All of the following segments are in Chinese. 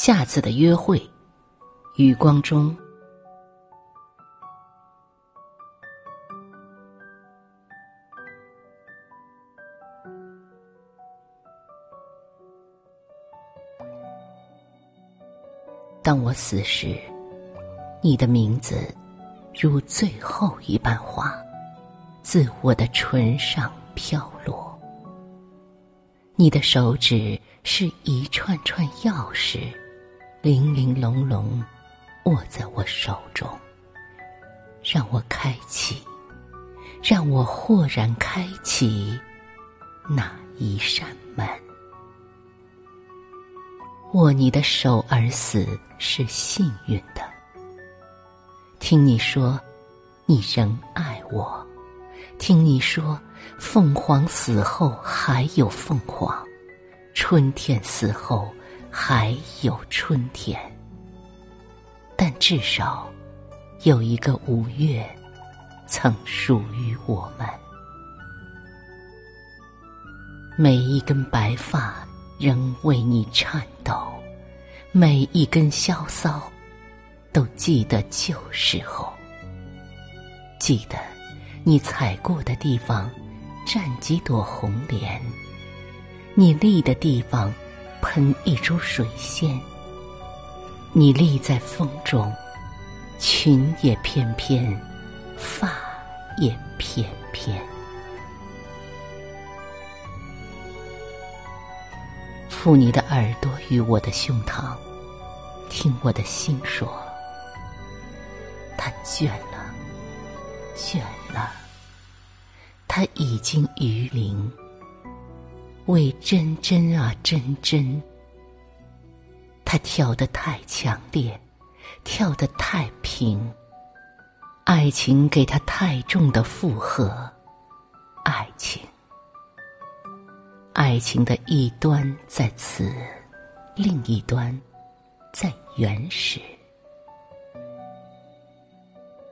下次的约会，余光中。当我死时，你的名字如最后一瓣花，自我的唇上飘落。你的手指是一串串钥匙，零零珑珑，握在我手中，让我开启，让我豁然开启那一扇门。握你的手而死是幸运的。听你说，你仍爱我；听你说，凤凰死后还有凤凰，春天死后还有春天。但至少，有一个五月，曾属于我们。每一根白发。仍为你颤抖，每一根萧骚，都记得旧时候。记得你踩过的地方，站几朵红莲；你立的地方，喷一株水仙。你立在风中，裙也翩翩，发也翩翩。附你的耳朵于我的胸膛，听我的心说：他倦了，倦了，他已经余龄。为真真啊真真，他跳得太强烈，跳得太平，爱情给他太重的负荷，爱情。爱情的一端在此，另一端在原始。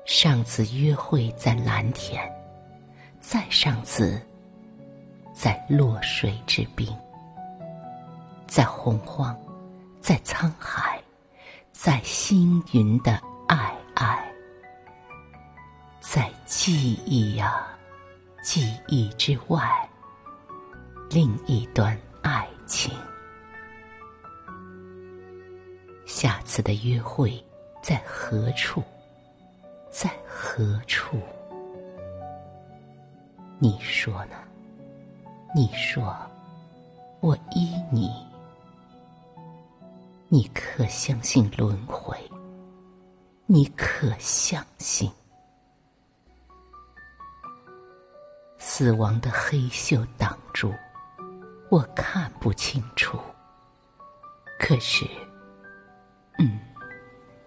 上次约会在蓝田，再上次在落水之滨，在洪荒，在沧海，在星云的爱爱，在记忆呀，记忆之外。另一段爱情，下次的约会在何处？在何处？你说呢？你说，我依你。你可相信轮回？你可相信死亡的黑袖挡住？我看不清楚，可是，嗯，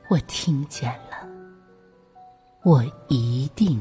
我听见了，我一定。